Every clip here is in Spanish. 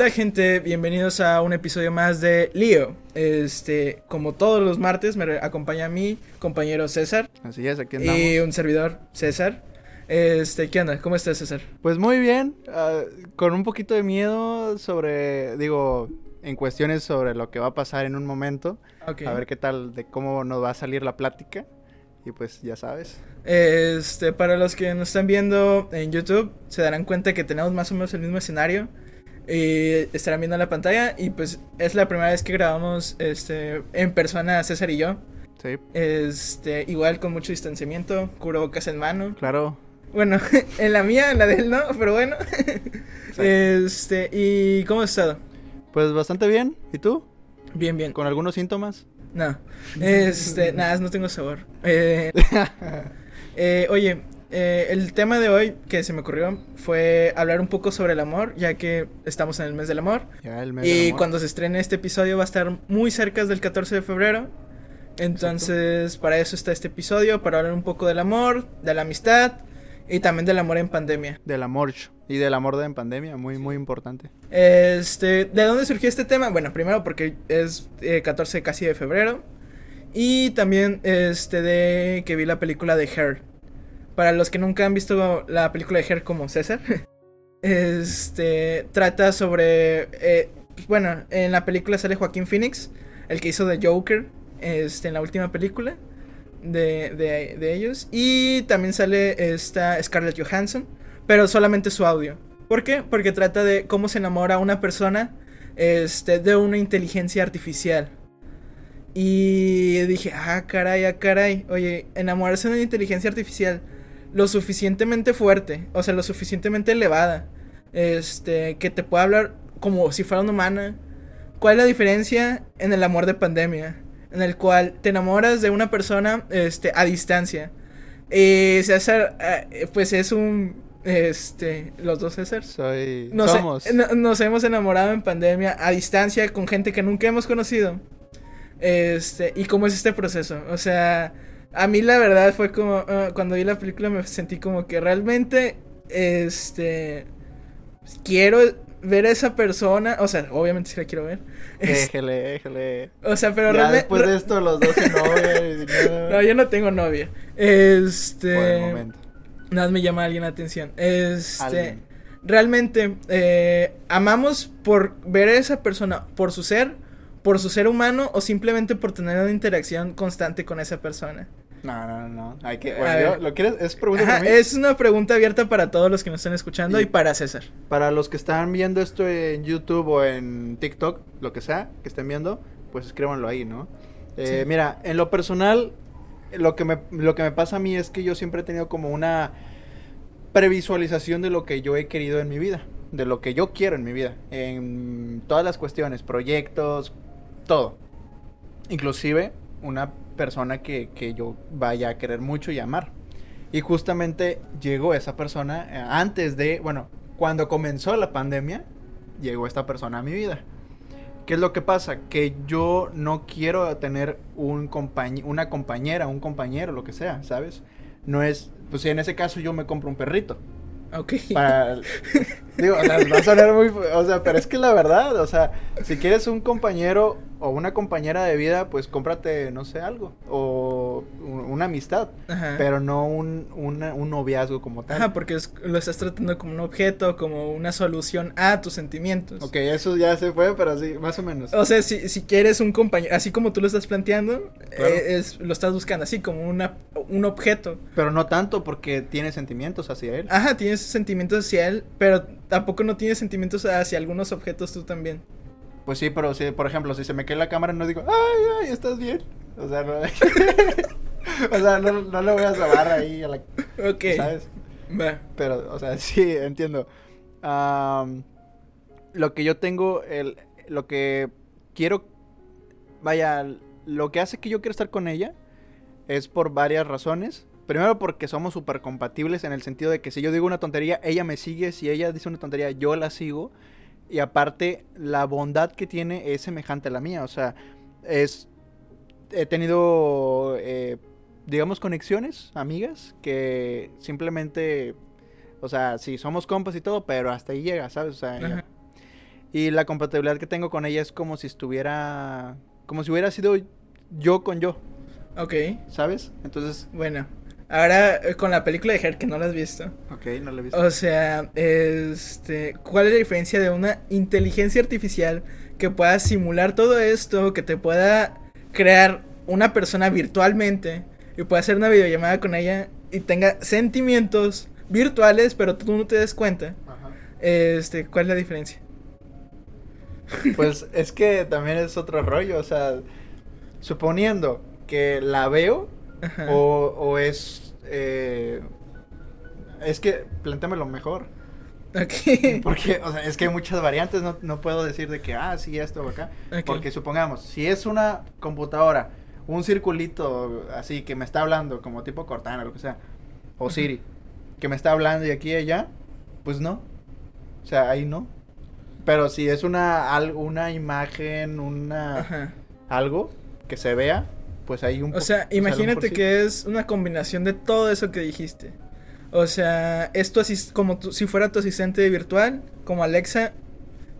Hola gente, bienvenidos a un episodio más de Lío. Este, como todos los martes me acompaña mi compañero César. Así es, aquí andamos. Y un servidor, César. Este, ¿qué onda? ¿Cómo estás, César? Pues muy bien, uh, con un poquito de miedo sobre, digo, en cuestiones sobre lo que va a pasar en un momento. Okay. A ver qué tal, de cómo nos va a salir la plática. Y pues ya sabes. Este, para los que nos están viendo en YouTube, se darán cuenta que tenemos más o menos el mismo escenario. Y estarán viendo la pantalla. Y pues es la primera vez que grabamos este, en persona César y yo. Sí. Este, igual con mucho distanciamiento, cubrebocas en mano. Claro. Bueno, en la mía, en la de él no, pero bueno. Este, ¿y cómo has estado? Pues bastante bien. ¿Y tú? Bien, bien. ¿Con algunos síntomas? No. Este, nada, no tengo sabor. Eh, eh, oye, eh, el tema de hoy que se me ocurrió fue hablar un poco sobre el amor, ya que estamos en el mes del amor. Ya, el mes y del amor. cuando se estrene este episodio va a estar muy cerca del 14 de febrero. Entonces, para eso está este episodio, para hablar un poco del amor, de la amistad y también del amor en pandemia. Del amor y del amor de en pandemia, muy, muy importante. Este, ¿de dónde surgió este tema? Bueno, primero porque es eh, 14 casi de febrero. Y también este de que vi la película de Her. Para los que nunca han visto la película de Her como César. Este trata sobre eh, bueno, en la película sale Joaquín Phoenix, el que hizo de Joker, este en la última película de, de, de ellos y también sale esta Scarlett Johansson, pero solamente su audio. ¿Por qué? Porque trata de cómo se enamora una persona este, de una inteligencia artificial. Y dije, ah, caray, ah, caray. Oye, enamorarse de una inteligencia artificial lo suficientemente fuerte, o sea, lo suficientemente elevada, este, que te pueda hablar como si fuera una humana. ¿Cuál es la diferencia en el amor de pandemia? En el cual te enamoras de una persona este, a distancia. Y César, eh, pues es un este, los dos César. Soy. Nos, somos. no, nos hemos enamorado en pandemia a distancia con gente que nunca hemos conocido. Este, y cómo es este proceso. O sea, a mí la verdad fue como. Uh, cuando vi la película me sentí como que realmente. Este. Quiero ver a esa persona. O sea, obviamente sí la quiero ver. Déjele, déjele. O sea, pero ya realmente. Después de esto, los dos sin novia. No. no, yo no tengo novia. Este. Por el momento. Nada más me llama alguien la atención. Este. Alguien. Realmente, eh, amamos por ver a esa persona, por su ser, por su ser humano o simplemente por tener una interacción constante con esa persona. No, no, no. Hay que. Bueno, yo, ¿lo quieres? ¿Es pregunta Ajá, para mí? Es una pregunta abierta para todos los que nos están escuchando y, Y- para César. Para los que están viendo esto en YouTube o en TikTok, lo que sea que estén viendo, pues escríbanlo ahí, ¿no? Eh, Sí. Mira, en lo personal, lo que, me, lo que me pasa a mí es que yo siempre he tenido como una previsualización de lo que yo he querido en mi vida, de lo que yo quiero en mi vida, en todas las cuestiones, proyectos, todo. Inclusive una persona que, que yo vaya a querer mucho y amar. Y justamente llegó esa persona eh, antes de, bueno, cuando comenzó la pandemia, llegó esta persona a mi vida. ¿Qué es lo que pasa? Que yo no quiero tener un compañ una compañera, un compañero, lo que sea, ¿sabes? No es, pues en ese caso yo me compro un perrito. Ok. Para, digo, o sea, va a sonar muy, o sea, pero es que la verdad, o sea, si quieres un compañero o una compañera de vida, pues cómprate, no sé, algo, o un- una amistad, Ajá. pero no un, una- un noviazgo como tal. Ajá, porque es- lo estás tratando como un objeto, como una solución a tus sentimientos. Ok, eso ya se fue, pero sí, más o menos. O sea, si, si quieres un compañero, así como tú lo estás planteando, Claro. eh, es, lo estás buscando así como una, un objeto. Pero no tanto porque tiene sentimientos hacia él. Ajá, tienes sentimientos hacia él, pero tampoco no tienes sentimientos hacia algunos objetos tú también. Pues sí, pero si, por ejemplo, si se me cae la cámara, no digo, ay, ay, ¿estás bien? O sea, no, o sea, no, no le voy a sobar ahí a la... Ok. ¿Sabes? Va. Pero, o sea, sí, entiendo. Lo que yo tengo, el, lo que quiero, vaya, lo que hace que yo quiera estar con ella es por varias razones. Primero porque somos súper compatibles en el sentido de que si yo digo una tontería, ella me sigue, si ella dice una tontería, yo la sigo. Y aparte, la bondad que tiene es semejante a la mía. O sea, es... He tenido, eh, digamos, conexiones, amigas, que simplemente... O sea, sí, somos compas y todo, pero hasta ahí llega, ¿sabes? O sea. Y la compatibilidad que tengo con ella es como si estuviera. Como si hubiera sido yo con yo. Ok. ¿Sabes? Entonces. Bueno. Ahora eh, con la película de Her, que no la has visto. Ok, no la he visto. O sea, este. ¿Cuál es la diferencia de una inteligencia artificial que pueda simular todo esto, que te pueda crear una persona virtualmente y pueda hacer una videollamada con ella y tenga sentimientos virtuales, pero tú no te des cuenta? Ajá. Este, ¿cuál es la diferencia? Pues es que también es otro rollo, o sea, suponiendo que la veo Ajá. o, o es... eh, es que, plantéamelo mejor. Ok. Porque, o sea, es que hay muchas variantes, no, no puedo decir de que, ah, sí, esto o acá. Porque supongamos, si es una computadora, un circulito así que me está hablando, como tipo Cortana, lo que sea, o Siri, que me está hablando y aquí y allá, pues no. O sea, ahí no. Pero si es una, una imagen, una algo que se vea, pues ahí un O sea, imagínate que es una combinación de todo eso que dijiste. O sea, esto así como tu- si fuera tu asistente virtual, como Alexa,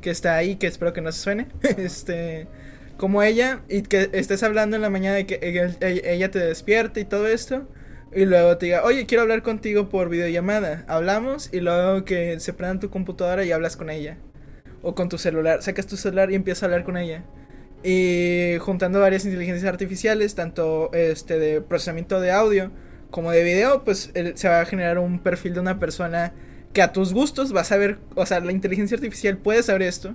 que está ahí, que espero que no se suene. este, como ella, y que estés hablando en la mañana de que ella, ella te despierte y todo esto. Y luego te diga, oye, quiero hablar contigo por videollamada. Hablamos y luego que se prenda tu computadora y hablas con ella. O con tu celular. Sacas tu celular y empiezas a hablar con ella. Y juntando varias inteligencias artificiales, tanto este de procesamiento de audio como de video, pues se va a generar un perfil de una persona que a tus gustos vas a ver, o sea, la inteligencia artificial puede saber esto.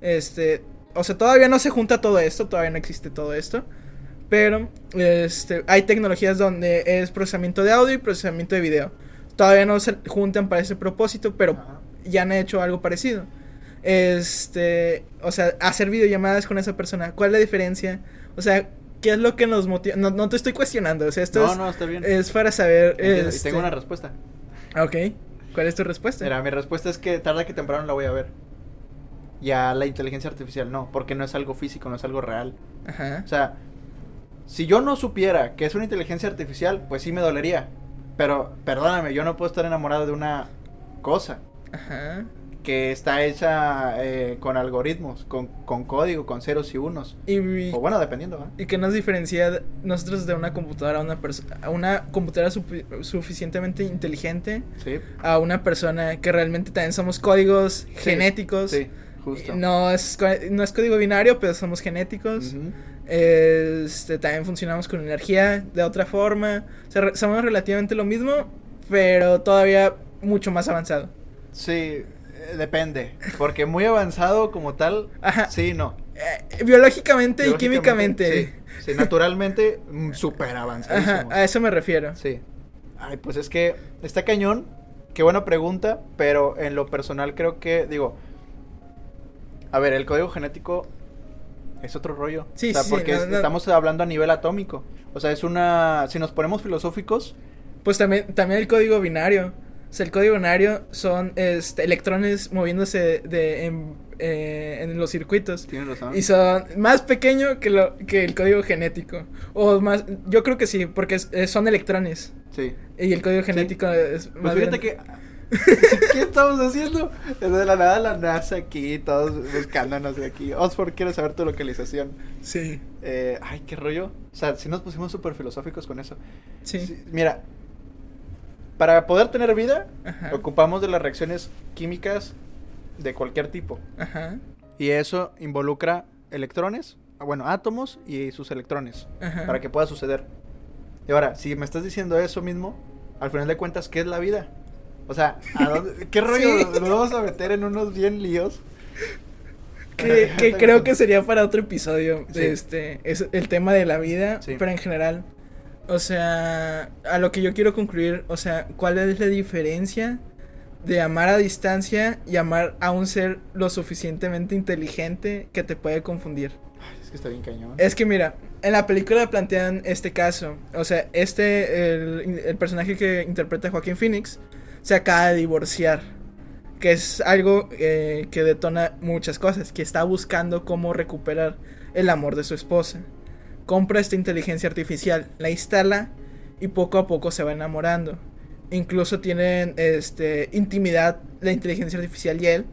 Este, o sea, todavía no se junta todo esto, todavía no existe todo esto. Pero este, hay tecnologías donde es procesamiento de audio y procesamiento de video. Todavía no se juntan para ese propósito, pero ya han hecho algo parecido. Este, o sea, hacer videollamadas con esa persona. ¿Cuál es la diferencia? O sea, ¿qué es lo que nos motiva? No, no te estoy cuestionando, o sea, esto No, es, no, está bien. es para saber. Entiendo, Y este- tengo una respuesta. Ok, ¿cuál es tu respuesta? Mira, mi respuesta es que tarde que temprano la voy a ver. Ya la inteligencia artificial no, porque no es algo físico, no es algo real. Ajá. O sea, si yo no supiera que es una inteligencia artificial, pues sí me dolería. Pero, perdóname, yo no puedo estar enamorado de una cosa Ajá. Que está hecha eh, con algoritmos, con, con código, con ceros y unos. Y, O bueno, dependiendo. ¿Y qué nos diferencia nosotros de una computadora a una persona, a una computadora sufi- suficientemente inteligente Sí. a una persona que realmente también somos códigos genéticos? Sí, justo. No es, no es código binario, pero somos genéticos. Este, también funcionamos con energía de otra forma. O sea, re- somos relativamente lo mismo, pero todavía mucho más avanzado. Sí, depende. Porque muy avanzado como tal, Ajá. sí, no. Eh, biológicamente, y químicamente. Sí, sí, naturalmente, mm, súper avanzado. A eso me refiero. Sí. Ay, pues es que está cañón. Qué buena pregunta, pero en lo personal creo que, digo, a ver, el código genético es otro rollo. Sí, o sea, sí, porque no, es- no. estamos hablando a nivel atómico. O sea, es una, si nos ponemos filosóficos, Pues también, también el código binario. Sea, el código binario son este, electrones moviéndose de, en, eh, en los circuitos. tienes razón. Y son más pequeño que, lo, que el código genético. O más, yo creo que sí, porque es- es- son electrones. Sí. Y el código genético es Pues más fíjate grande. que. ¿Qué estamos haciendo? De la nada la NASA aquí, todos buscándonos de aquí. Oxford quiere saber tu localización. Sí, Eh, ay, qué rollo. O sea, si nos pusimos súper filosóficos con eso. sí. Sí, Mira, para poder tener vida, Ajá. ocupamos de las reacciones químicas de cualquier tipo. Ajá. Y eso involucra electrones, bueno, átomos y sus electrones, Ajá. para que pueda suceder. Y ahora, si me estás diciendo eso mismo, al final de cuentas, ¿qué es la vida? O sea, ¿a dónde- ¿qué rollo? Sí. Nos vamos a meter en unos bien líos. Que, que creo que sería para otro episodio. Sí. Este, es el tema de la vida, Sí. pero en general. O sea, a lo que yo quiero concluir, o sea, ¿cuál es la diferencia de amar a distancia y amar a un ser lo suficientemente inteligente que te puede confundir? Ay, es que está bien cañón. Es que mira, en la película plantean este caso. O sea, este, el, el personaje que interpreta Joaquín Phoenix, se acaba de divorciar. Que es algo eh, que detona muchas cosas. Que está buscando cómo recuperar el amor de su esposa. Compra esta inteligencia artificial, la instala y poco a poco se va enamorando. Incluso tienen este, intimidad la inteligencia artificial y él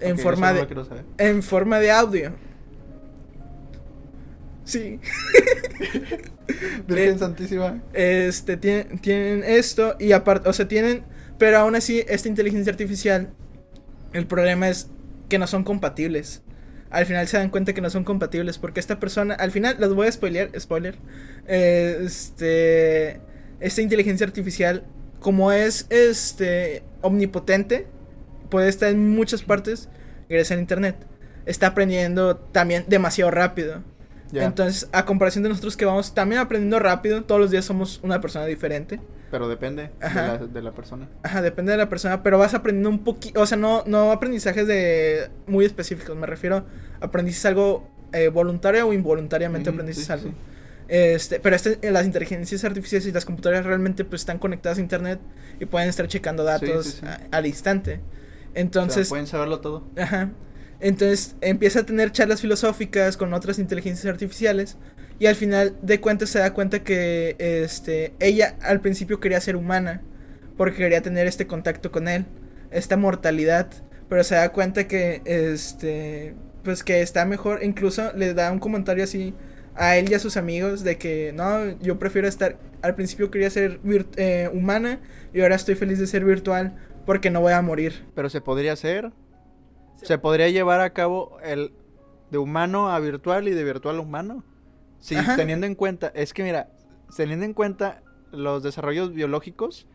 en forma no de en forma de audio. Sí. Virgen Eh, Santísima. Este tienen, tienen esto y aparte, o sea, tienen, pero aún así esta inteligencia artificial el problema es que no son compatibles. Al final se dan cuenta que no son compatibles porque esta persona, al final los voy a spoilear, spoiler. eh, este esta inteligencia artificial como es este omnipotente, puede estar en muchas partes gracias a internet. Está aprendiendo también demasiado rápido. Entonces, a comparación de nosotros que vamos también aprendiendo rápido, todos los días somos una persona diferente. Pero depende de la, de la persona. Ajá, depende de la persona, pero vas aprendiendo un poquito, o sea, no, no aprendizajes de muy específicos, me refiero aprendices algo eh, voluntario o involuntariamente aprendices sí, algo. sí. Este, pero este, eh, las inteligencias artificiales y las computadoras realmente pues están conectadas a internet y pueden estar checando datos Sí, a- al instante. O sea, Entonces, pueden saberlo todo. Ajá. Entonces empieza a tener charlas filosóficas con otras inteligencias artificiales y al final de cuentas se da cuenta que este ella al principio quería ser humana porque quería tener este contacto con él, esta mortalidad, pero se da cuenta que este pues que está mejor, incluso le da un comentario así a él y a sus amigos de que no, yo prefiero estar al principio quería ser eh, humana y ahora estoy feliz de ser virtual porque no voy a morir. Pero se podría hacer. Se podría llevar a cabo el de humano a virtual y de virtual a humano. Sí, Ajá. teniendo en cuenta, es que mira, teniendo en cuenta los desarrollos biológicos,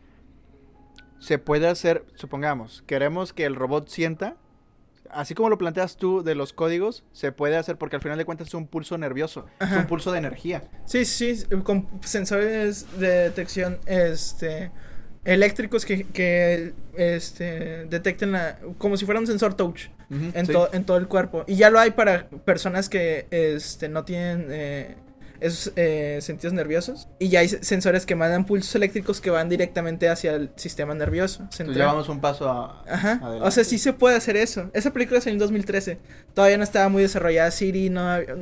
se puede hacer, supongamos, queremos que el robot sienta, así como lo planteas tú de los códigos, se puede hacer porque al final de cuentas es un pulso nervioso, es un pulso de energía. Sí, sí, sí, con sensores de detección este eléctricos que, que este detecten la como si fuera un sensor touch En, sí. to- en todo el cuerpo y ya lo hay para personas que este no tienen eh, esos eh, sentidos nerviosos y ya hay se- sensores que mandan pulsos eléctricos que van directamente hacia el sistema nervioso Entonces central. ya vamos un paso a, Ajá. adelante. O sea, sí se puede hacer eso. Esa película salió en 2013. Todavía no estaba muy desarrollada Siri, no había-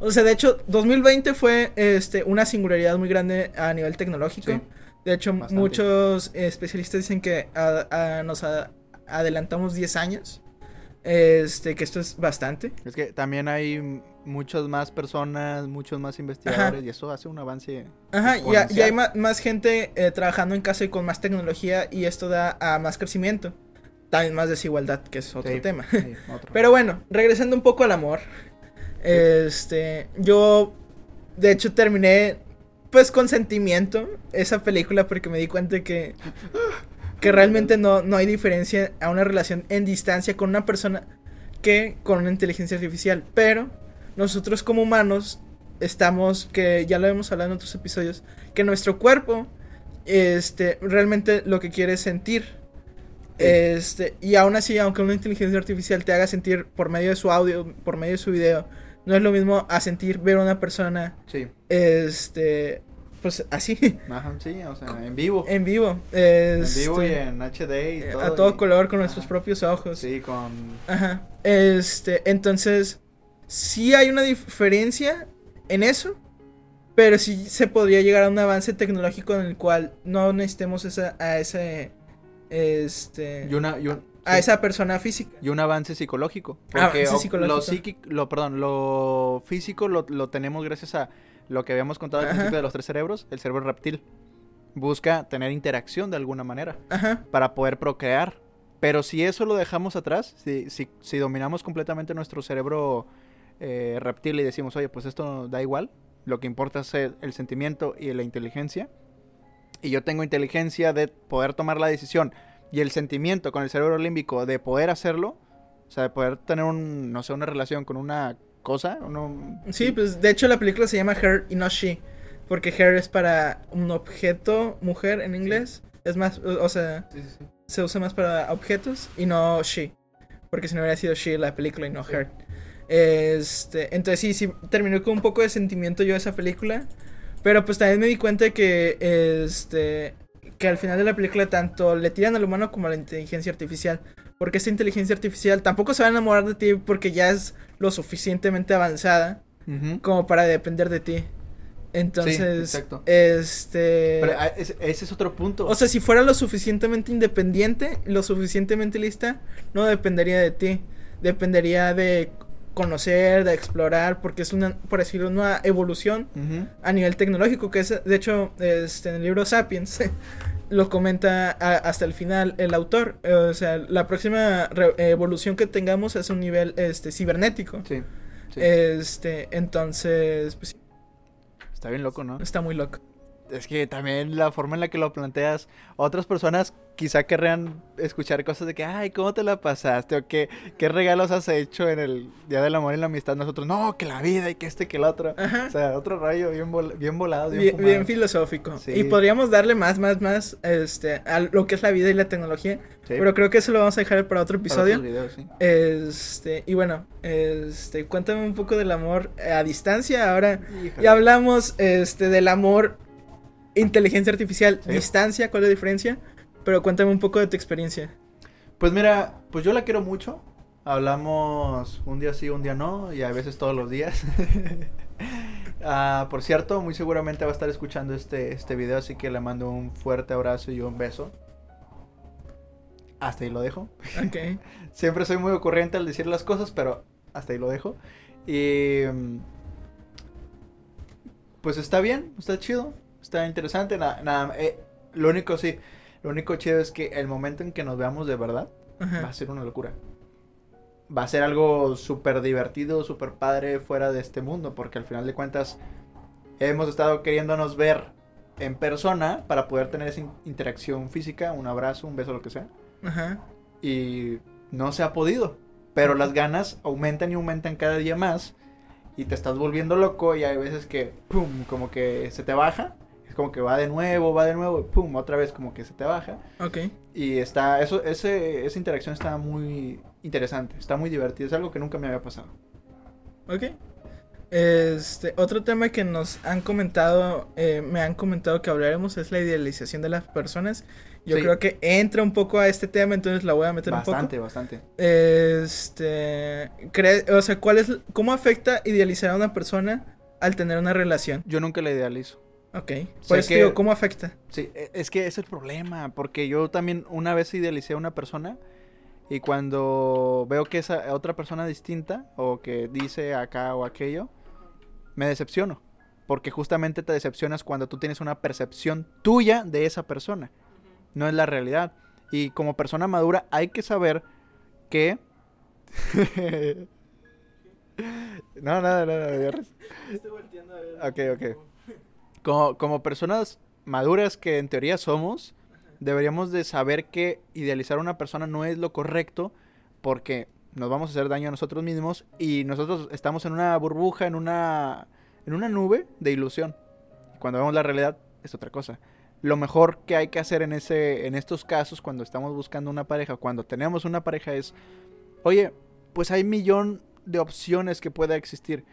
O sea, de hecho, 2020 fue este una singularidad muy grande a nivel tecnológico. Sí. De hecho, bastante. muchos eh, especialistas dicen que a- a- nos a- adelantamos 10 años. Este, que esto es bastante. Es que también hay muchas más personas, muchos más investigadores y eso hace un avance. Ajá, y, ha- y hay más, gente eh, trabajando en casa y con más tecnología y esto da a más crecimiento. También más desigualdad, que es otro Sí, tema. sí, otro. Pero bueno, regresando un poco al amor. Este, yo de hecho terminé pues con sentimiento esa película porque me di cuenta que que realmente no, no hay diferencia a una relación en distancia con una persona que con una inteligencia artificial, pero nosotros como humanos estamos que ya lo hemos hablado en otros episodios, que nuestro cuerpo este realmente lo que quiere es sentir. Este, y aún así, aunque una inteligencia artificial te haga sentir por medio de su audio, por medio de su video, no es lo mismo a sentir ver a una persona, Sí, este, pues así, ajá, sí, o sea, en vivo. en vivo. En vivo y este, en HD y eh, todo. a todo y- color con nuestros propios ojos. Sí, con. Ajá. Este, entonces, sí hay una diferencia en eso, pero sí se podría llegar a un avance tecnológico en el cual no necesitemos esa, a ese, este, Y, una, y, un, a sí, esa persona física. y un avance psicológico. Ah, Porque avance psicológico. lo psíquico, lo, perdón, lo físico lo, lo tenemos gracias a lo que habíamos contado al Ajá. principio de los tres cerebros, el cerebro reptil. Busca tener interacción de alguna manera Ajá. para poder procrear. Pero si eso lo dejamos atrás, si, si, si dominamos completamente nuestro cerebro eh, reptil y decimos, oye, pues esto da igual, lo que importa es el, el sentimiento y la inteligencia, y yo tengo inteligencia de poder tomar la decisión y el sentimiento con el cerebro límbico de poder hacerlo, o sea, de poder tener un, no sé, una relación con una cosa, uno, Sí, pues de hecho la película se llama Her y no She, porque Her es para un objeto, mujer en inglés, es más, o o sea, Sí, sí, sí. se usa más para objetos y no she. Porque si no hubiera sido she la película y no her. Este, entonces sí, sí, terminó con un poco de sentimiento yo esa película. Pero pues también me di cuenta que, este, que al final de la película tanto le tiran al humano como a la inteligencia artificial. Porque esta inteligencia artificial tampoco se va a enamorar de ti porque ya es lo suficientemente avanzada como para depender de ti. Entonces, exacto. este... Pero ah, ese, ese es otro punto. O sea, si fuera lo suficientemente independiente, lo suficientemente lista, no dependería de ti. Dependería de conocer, de explorar, porque es una, por decirlo, una evolución a nivel tecnológico, que es, de hecho, este, en el libro Sapiens, lo comenta a- hasta el final el autor. Eh, o sea, la próxima re- evolución que tengamos es un nivel este, cibernético. Sí. sí. Este, entonces, pues Está bien loco, ¿no? está muy loco. Es que también la forma en la que lo planteas, otras personas quizá querrían escuchar cosas de que, ay, ¿cómo te la pasaste? O qué, qué regalos has hecho en el Día del Amor y la Amistad. Nosotros, no, que la vida y que este, que el otro. Ajá. O sea, otro rayo bien, vol- bien volado. Bien, Bien, bien filosófico. Sí. Y podríamos darle más, más, más este, a lo que es la vida y la tecnología. Sí, Pero creo que eso lo vamos a dejar para otro episodio. otros videos, sí. Este, y bueno, este, cuéntame un poco del amor a distancia. Ahora Híjole. ya hablamos este, del amor inteligencia artificial, Sí. distancia, ¿cuál es la diferencia? Pero cuéntame un poco de tu experiencia. Pues mira, pues yo la quiero mucho. Hablamos un día sí, un día no, y a veces todos los días. Ah, por cierto, muy seguramente va a estar escuchando este, este video, así que le mando un fuerte abrazo y un beso. Hasta ahí lo dejo. Ok. Siempre soy muy ocurrente al decir las cosas, pero hasta ahí lo dejo. Y mm, pues está bien, está chido, está interesante. Nada, nada, eh, lo único sí, lo único chido es que el momento en que nos veamos de verdad va a ser una locura. Va a ser algo súper divertido, súper padre fuera de este mundo, porque al final de cuentas hemos estado queriéndonos ver en persona para poder tener esa in- interacción física, un abrazo, un beso, lo que sea Ajá. y no se ha podido. Pero las ganas aumentan y aumentan cada día más y te estás volviendo loco y hay veces que, pum, como que se te baja. Es como que va de nuevo, va de nuevo, y pum, otra vez como que se te baja. Ok. Y está, eso, ese, esa interacción está muy interesante, está muy divertida, es algo que nunca me había pasado. Ok. Este, otro tema que nos han comentado, eh, me han comentado que hablaremos es la idealización de las personas. Yo Sí. creo que entra un poco a este tema, entonces la voy a meter Bastante, un bastante. poco. Este, o sea, ¿cuál es, cómo afecta idealizar a una persona al tener una relación? Yo nunca la idealizo. Ok. Por eso que- digo, ¿cómo afecta? Sí, e- es que es el problema, porque yo también una vez idealicé a una persona y cuando veo que esa otra persona distinta o que dice acá o aquello, me decepciono, porque justamente te decepcionas cuando tú tienes una percepción tuya de esa persona, no es la realidad. Y como persona madura hay que saber que... no, nada, nada, nada. Ok, ok. Como, como personas maduras que en teoría somos, deberíamos de saber que idealizar a una persona no es lo correcto porque nos vamos a hacer daño a nosotros mismos y nosotros estamos en una burbuja, en una, en una nube de ilusión. Cuando vemos la realidad es otra cosa. Lo mejor que hay que hacer en, ese, en estos casos cuando estamos buscando una pareja, cuando tenemos una pareja es, oye, pues hay millón de opciones que pueda existir.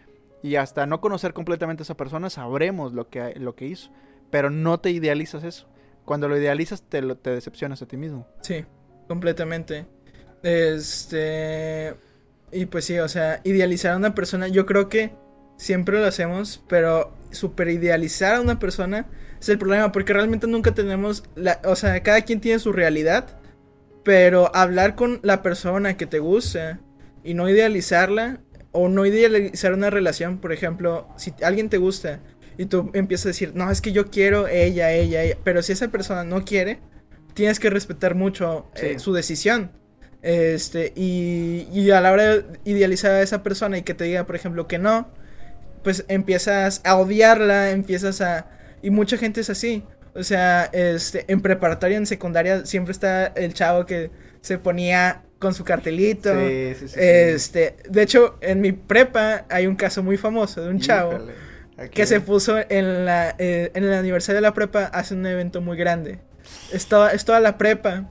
Y hasta no conocer completamente a esa persona, sabremos lo que, lo que hizo. Pero no te idealizas eso. Cuando lo idealizas, te, lo- te decepcionas a ti mismo. Sí, completamente. Este. Y pues sí, o sea, idealizar a una persona, yo creo que siempre lo hacemos, pero super idealizar a una persona es el problema, porque realmente nunca tenemos. La, o sea, cada quien tiene su realidad, pero hablar con la persona que te gusta y no idealizarla, o no idealizar una relación, por ejemplo, si alguien te gusta y tú empiezas a decir, no, es que yo quiero ella, ella, ella, pero si esa persona no quiere, tienes que respetar mucho eh, su decisión. Este, y, y a la hora de idealizar a esa persona y que te diga, por ejemplo, que no, pues empiezas a odiarla, empiezas a... Y mucha gente es así. O sea, este, en preparatoria, en secundaria, siempre está el chavo que se ponía con su cartelito. Sí, sí, sí. Este, de hecho, en mi prepa hay un caso muy famoso de un chavo Híjole, que se puso en la eh, en el aniversario de la prepa hace un evento muy grande. Es toda, es toda la prepa.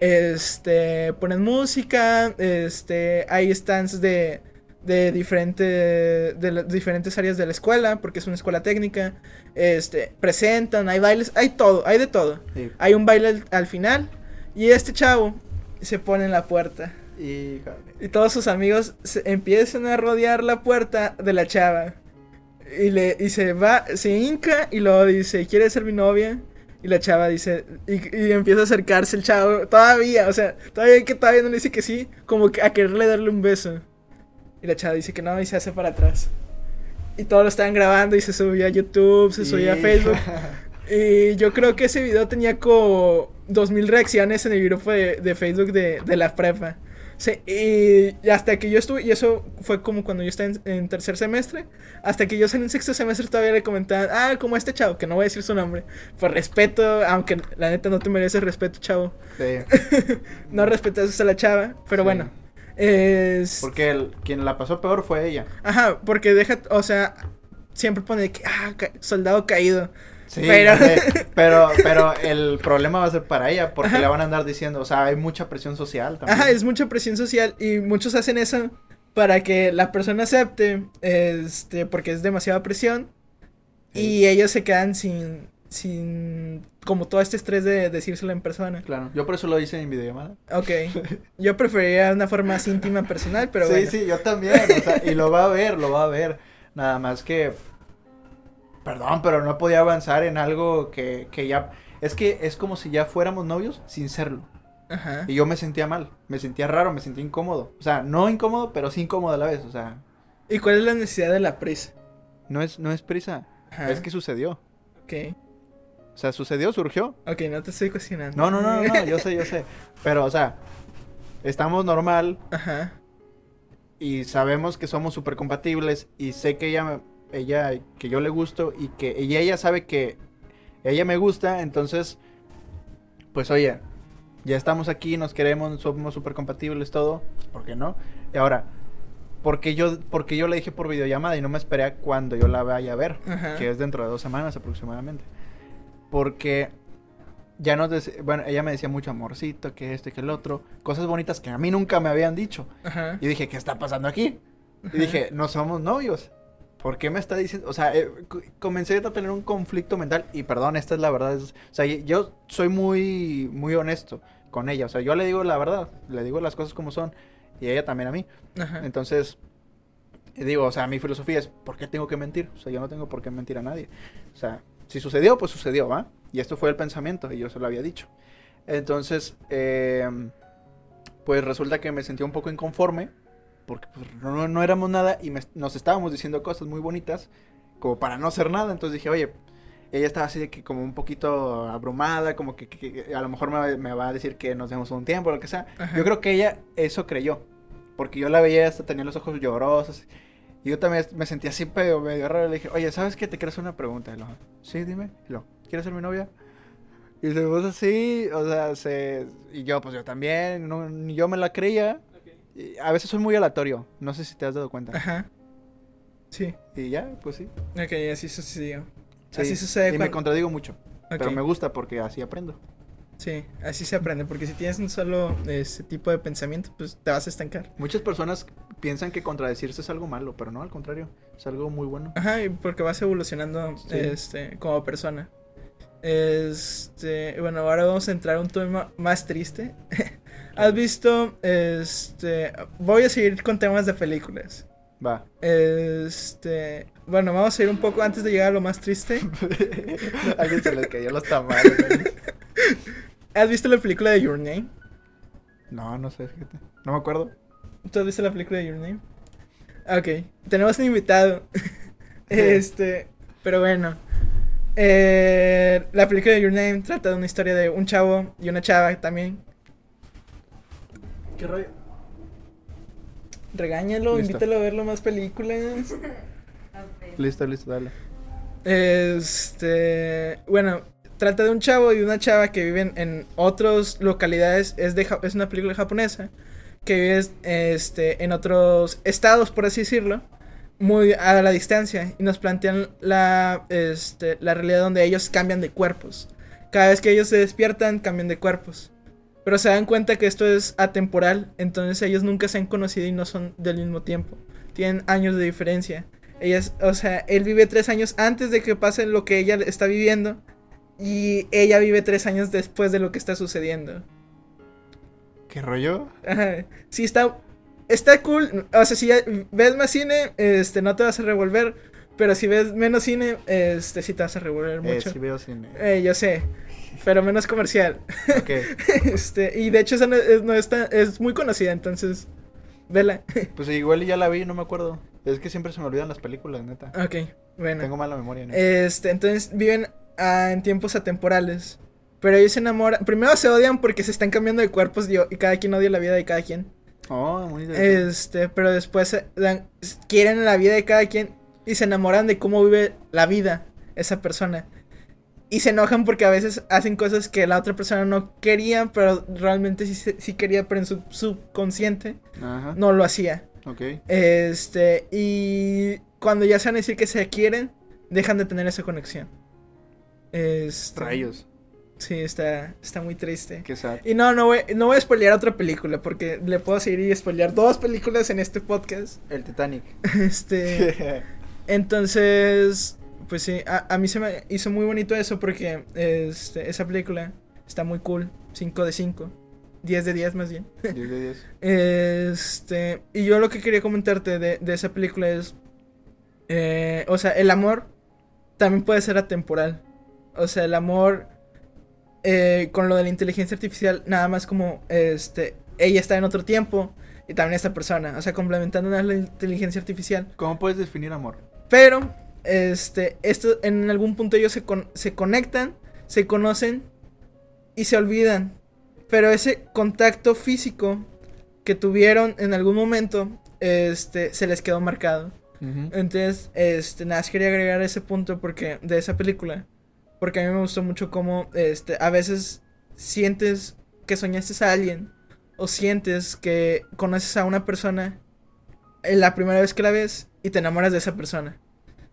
Este, ponen música, este, hay stands de de diferente de las diferentes áreas de la escuela, porque es una escuela técnica. Este, presentan, hay bailes, hay todo, hay de todo. Hay un baile al, al final y este chavo se pone en la puerta. Híjole. Y todos sus amigos se empiezan a rodear la puerta de la chava. Y, le, y se va, se hinca y luego dice, ¿quieres ser mi novia? Y la chava dice, y, y empieza a acercarse el chavo, todavía, o sea, todavía que todavía no le dice que sí, como que a quererle darle un beso. Y la chava dice que no y se hace para atrás. Y todos lo estaban grabando y se subía a YouTube, se subía a Facebook. Y yo creo que ese video tenía como 2000 reacciones en el grupo de, de Facebook de, de la prepa. Sí, y hasta que yo estuve, y eso fue como cuando yo estaba en, en tercer semestre, hasta que yo salí en sexto semestre todavía le comentaban, ah, como este chavo, que no voy a decir su nombre, por respeto, aunque la neta no te mereces respeto, chavo. Sí. no respetas a la chava, pero Sí. bueno. Es... Porque el- quien la pasó peor fue ella. Ajá, porque deja, o sea, siempre pone que, ah, ca- soldado caído. Sí, Pero- pero... pero, pero el problema va a ser para ella, porque Ajá. le van a andar diciendo, o sea, hay mucha presión social también. Ajá, es mucha presión social y muchos hacen eso para que la persona acepte, este, porque es demasiada presión y ellos se quedan sin, sin, como todo este estrés de decírselo en persona. Claro, yo por eso lo hice en videollamada. Ok, yo preferiría una forma más íntima personal, pero sí, bueno. sí, yo también, o sea, y lo va a ver, lo va a ver. Nada más que, perdón, pero no podía avanzar en algo que, que ya, es que es como si ya fuéramos novios sin serlo. Ajá. Y yo me sentía mal, me sentía raro, me sentía incómodo. O sea, no incómodo, pero sí incómodo a la vez. O sea, ¿Y cuál es la necesidad de la prisa? no es, no es prisa, Ajá. es que sucedió. Ok, O sea, sucedió, surgió. ok, no te estoy cuestionando. No, no, no, no, no, yo sé, yo sé. Pero, o sea, estamos normal Ajá, y sabemos que somos súper compatibles y sé que ella, me- ella, que yo le gusto y que y ella sabe que ella me gusta, entonces, pues oye, ya estamos aquí, nos queremos, somos súper compatibles, todo, pues ¿por qué no? Y ahora, porque yo, porque yo le dije por videollamada y no me esperé a cuando yo la vaya a ver, Ajá. que es dentro de dos semanas aproximadamente. Porque ya nos, dec- bueno, ella me decía mucho amorcito, que esto y que el otro, cosas bonitas que a mí nunca me habían dicho. ajá. Y dije, ¿qué está pasando aquí? Ajá. Y dije, no somos novios. ¿Por qué me está diciendo? O sea, eh, comencé a tener un conflicto mental y perdón, esta es la verdad. es- o sea, yo soy muy, muy honesto con ella. O sea, yo le digo la verdad, le digo las cosas como son y ella también a mí. Ajá. Entonces, eh, digo, o sea, mi filosofía es, ¿por qué tengo que mentir? O sea, yo no tengo por qué mentir a nadie. O sea, si sucedió, pues sucedió, ¿va? Y esto fue el pensamiento y yo se lo había dicho. Entonces, eh, pues resulta que me sentía un poco inconforme porque pues, no, no éramos nada y me- nos estábamos diciendo cosas muy bonitas como para no hacer nada. Entonces dije, oye, ella estaba así de que como un poquito abrumada, como que, que- a lo mejor me, va- me va a decir que nos demos un tiempo, lo que sea. Ajá. Yo creo que ella eso creyó. Porque yo la veía hasta tenía los ojos llorosos. Y yo también me sentía así medio, medio raro. Le dije, oye, ¿sabes qué? Te quiero hacer una pregunta. Y lo, sí, dime. Y lo, ¿quieres ser mi novia? Y se puso así, o sea, se... Y yo, pues yo también, no, ni yo me la creía. A veces soy muy aleatorio, no sé si te has dado cuenta. Ajá. Sí. Y ya, pues sí. Ok, así sucedió. Sí, Así sucede Y me contradigo mucho, pero me gusta porque así aprendo. Sí, así se aprende, porque si tienes un solo ese tipo de pensamiento, pues te vas a estancar. Muchas personas piensan que contradecirse es algo malo, pero no, al contrario, es algo muy bueno. Ajá, y porque vas evolucionando Sí. este, como persona. Este, bueno, ahora vamos a entrar a un tema más triste. ¿Has visto? Este, voy a seguir con temas de películas. Va. Este, bueno, vamos a ir un poco antes de llegar a lo más triste. Alguien se le cayó los tamales. ¿Has visto la película de Your Name? No, no sé, fíjate. No me acuerdo. ¿Tú has visto la película de Your Name? Ok, tenemos un invitado. este, pero bueno. Eh, la película de Your Name trata de una historia de un chavo y una chava también. ¿Qué rollo? Regáñalo, Listo. invítalo a verlo más películas. Listo, listo, dale. Este, bueno, trata de un chavo y una chava que viven en otras localidades. Es, de, es una película japonesa que vive este, en otros estados, por así decirlo, muy a la distancia. Y nos plantean la, este, la realidad donde ellos cambian de cuerpos. Cada vez que ellos se despiertan, cambian de cuerpos. Pero se dan cuenta que esto es atemporal, entonces ellos nunca se han conocido y no son del mismo tiempo. Tienen años de diferencia. Ellas, o sea, él vive tres años antes de que pase lo que ella está viviendo. Y ella vive tres años después de lo que está sucediendo. ¿Qué rollo? Ajá. Sí, está. Está cool. O sea, si ya ves más cine, este, no te vas a revolver. Pero si ves menos cine, este sí te vas a revolver Eh, mucho. sí veo cine. Eh, yo sé, pero menos comercial. Ok. este, y de hecho esa no es, no es muy conocida, entonces, vela. Pues igual ya la vi, no me acuerdo. Es que siempre se me olvidan las películas, neta. ok, bueno. Tengo mala memoria, ¿no? Este, entonces viven ah, en tiempos atemporales. Pero ellos se enamoran. Primero se odian porque se están cambiando de cuerpos y, y cada quien odia la vida de cada quien. Oh, muy interesante. Este, pero después se dan- quieren la vida de cada quien y se enamoran de cómo vive la vida esa persona. Y se enojan porque a veces hacen cosas que la otra persona no quería, pero realmente sí, se- sí quería, pero en su subconsciente Ajá. no lo hacía. Ok. Este, y cuando ya saben decir que se quieren, dejan de tener esa conexión. Este, Rayos. Sí, está, está muy triste. Qué sad. Y no, no voy, no voy a spoilear otra película, porque le puedo seguir y spoilear dos películas en este podcast. El Titanic. Este, entonces, pues sí, a, a mí se me hizo muy bonito eso porque este, esa película está muy cool. 5 de 5. 10 de 10 más bien. 10 de 10. Este, y yo lo que quería comentarte de, de esa película es, eh, o sea, el amor también puede ser atemporal. O sea, el amor eh, con lo de la inteligencia artificial, nada más como, este, ella está en otro tiempo y también esta persona, o sea, complementando a la inteligencia artificial. ¿Cómo puedes definir amor? Pero, este, esto, en algún punto ellos se, con- se conectan, se conocen y se olvidan. Pero ese contacto físico que tuvieron en algún momento, este, se les quedó marcado. Entonces, este, nada, más quería agregar ese punto porque, de esa película. Porque a mí me gustó mucho cómo, este, a veces sientes que soñaste a alguien. O sientes que conoces a una persona eh, la primera vez que la ves y te enamoras de esa persona.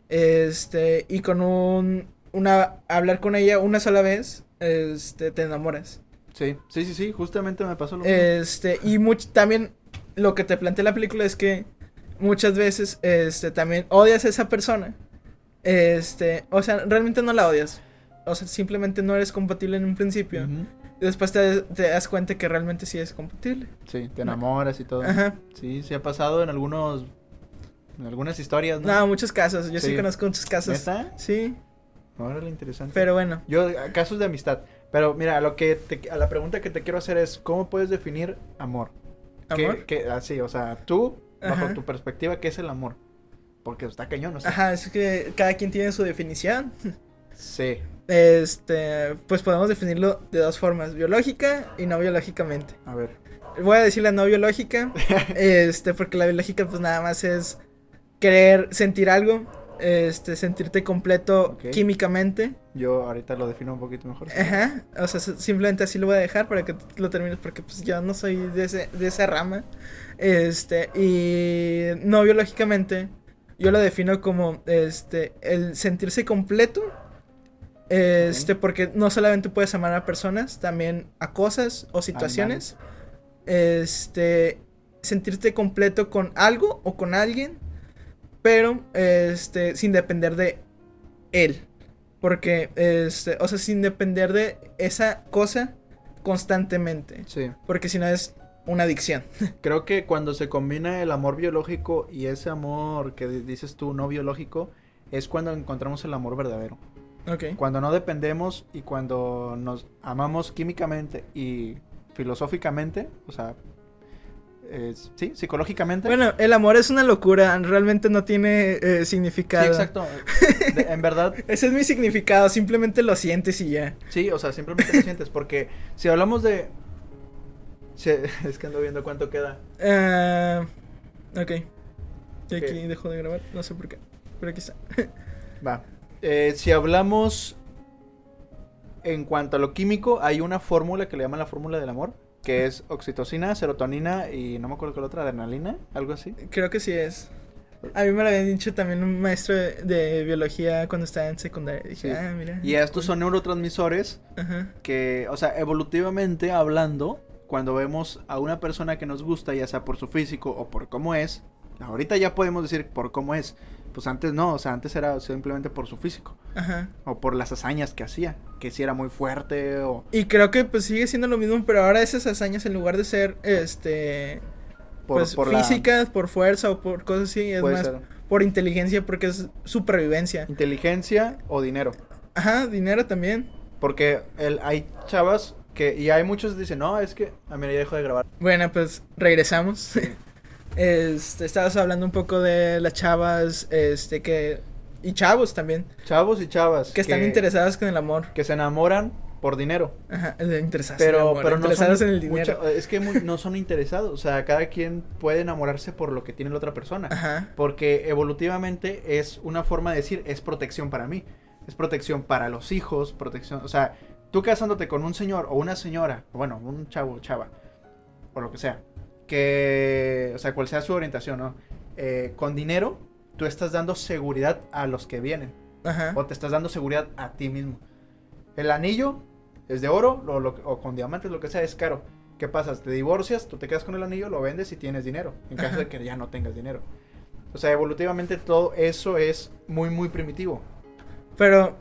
Este, y con un, una, hablar con ella una sola vez, este, te enamoras. Sí, sí, sí, sí, justamente me pasó lo mismo. Este, y much- también lo que te plantea la película es que muchas veces, este, también odias a esa persona. Este, o sea, realmente no la odias. O sea, simplemente no eres compatible en un principio. Y después te, te das cuenta que realmente sí es compatible. Sí, te enamoras y todo. Ajá. Sí, sí ha pasado en algunos. En algunas historias, ¿no? No, muchos casos. Yo sí, Sí. conozco muchos casos. ¿Neta? Sí, Órale, interesante. pero bueno. Yo, casos de amistad. Pero mira, a lo que te- a la pregunta que te quiero hacer es: ¿cómo puedes definir amor? ¿Qué- ¿Amor? así, o sea, tú, bajo Ajá. tu perspectiva, ¿qué es el amor? Porque está cañón, ¿no? sé. Ajá, es que cada quien tiene su definición. Sí. Este, pues podemos definirlo de dos formas, biológica y no biológicamente. A ver. Voy a decir la no biológica, este, porque la biológica pues nada más es querer sentir algo, este, sentirte completo químicamente. Yo ahorita lo defino un poquito mejor. Ajá, o sea, simplemente así lo voy a dejar para que lo termines porque pues yo no soy de, ese, de esa rama. Este, y no biológicamente, yo lo defino como este el sentirse completo. Este, porque no solamente puedes amar a personas, también a cosas o situaciones. Este, sentirte completo con algo o con alguien, pero este sin depender de él. Porque, este, o sea, sin depender de esa cosa constantemente. Sí. Porque si no es una adicción. Creo que cuando se combina el amor biológico y ese amor que di- dices tú no biológico, es cuando encontramos el amor verdadero. Ok. Cuando no dependemos y cuando nos amamos químicamente y filosóficamente, o sea, es- sí, psicológicamente. Bueno, el amor es una locura, realmente no tiene eh, significado. sí, exacto. De- en verdad, Ese es mi significado, simplemente lo sientes y ya. sí, o sea, simplemente lo sientes. Porque si hablamos de. si- es que ando viendo cuánto queda. Ah, ok. Y aquí dejo de grabar, no sé por qué. Pero aquí está. Va. Eh, si hablamos en cuanto a lo químico, hay una fórmula que le llaman la fórmula del amor, que es oxitocina, serotonina y no me acuerdo qué la otra, adrenalina, algo así. Creo que sí es. A mí me lo habían dicho también un maestro de, de biología cuando estaba en secundaria. Dije, Sí. ah, mira. Y estos son neurotransmisores Ajá. que, o sea, evolutivamente hablando, cuando vemos a una persona que nos gusta, ya sea por su físico o por cómo es, ahorita ya podemos decir por cómo es. Pues antes no, o sea, antes era simplemente por su físico Ajá. o por las hazañas que hacía, que si era muy fuerte o Y creo que pues sigue siendo lo mismo, pero ahora esas hazañas en lugar de ser este por, pues por la- físicas, por fuerza o por cosas así, es Puede más ser. por inteligencia porque es supervivencia. Inteligencia o dinero. Ajá, dinero también. Porque el, hay chavas que, y hay muchos que dicen, no, es que, a mí ya dejo de grabar. Bueno, pues regresamos. Este, estabas hablando un poco de las chavas, este, que, y chavos también, Chavos y chavas. que están interesadas con el amor. Que se enamoran por dinero. Ajá, eh, interesadas en el Pero, amor, pero no son en el dinero. mucha- es que no son interesados. O sea, cada quien puede enamorarse por lo que tiene la otra persona. Ajá, Porque evolutivamente es una forma de decir, es protección para mí. Es protección para los hijos, protección. O sea, tú casándote con un señor o una señora, bueno, un chavo o chava, o lo que sea, que, o sea, cual sea su orientación, ¿no? Eh, con dinero, tú estás dando seguridad a los que vienen. ajá, O te estás dando seguridad a ti mismo. El anillo es de oro o, lo- o con diamantes, lo que sea, es caro. ¿Qué pasa? Te divorcias, tú te quedas con el anillo, lo vendes y tienes dinero. En caso Ajá. de que ya no tengas dinero. O sea, evolutivamente todo eso es muy, muy primitivo. pero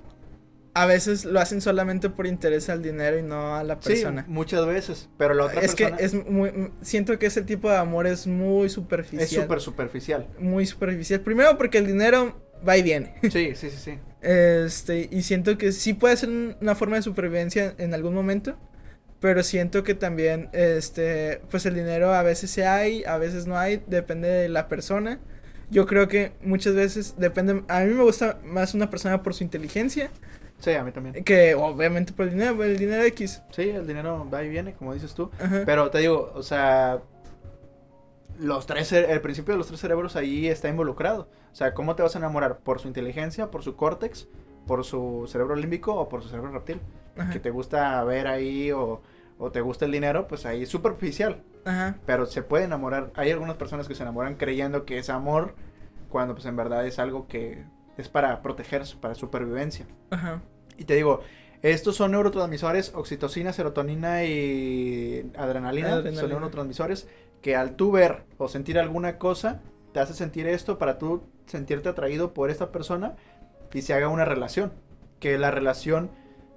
a veces lo hacen solamente por interés al dinero y no a la persona. Sí, muchas veces. Pero la otra es que es muy, siento que ese tipo de amor es muy superficial. es súper superficial. muy superficial. Primero porque el dinero va y viene. Sí, sí, sí, sí. Este, y siento que sí puede ser un- una forma de supervivencia en algún momento, pero siento que también, este, pues el dinero a veces se hay, a veces no hay, depende de la persona. Yo creo que muchas veces depende, a mí me gusta más una persona por su inteligencia Sí, a mí también. que obviamente por el dinero, por el dinero X. Sí, el dinero va y viene, como dices tú. Ajá. Pero te digo, o sea, los tres, el principio de los tres cerebros ahí está involucrado. O sea, ¿cómo te vas a enamorar? ¿Por su inteligencia, por su córtex, por su cerebro límbico o por su cerebro reptil? Ajá. Que te gusta ver ahí o, o te gusta el dinero, pues ahí es superficial. Ajá. Pero se puede enamorar. Hay algunas personas que se enamoran creyendo que es amor, cuando pues en verdad es algo que es para proteger, para supervivencia. Ajá. Y te digo, estos son neurotransmisores, oxitocina, serotonina y adrenalina, Adrenalina. son neurotransmisores que al tú ver o sentir alguna cosa, te hace sentir esto para tú sentirte atraído por esta persona y se haga una relación. Que la relación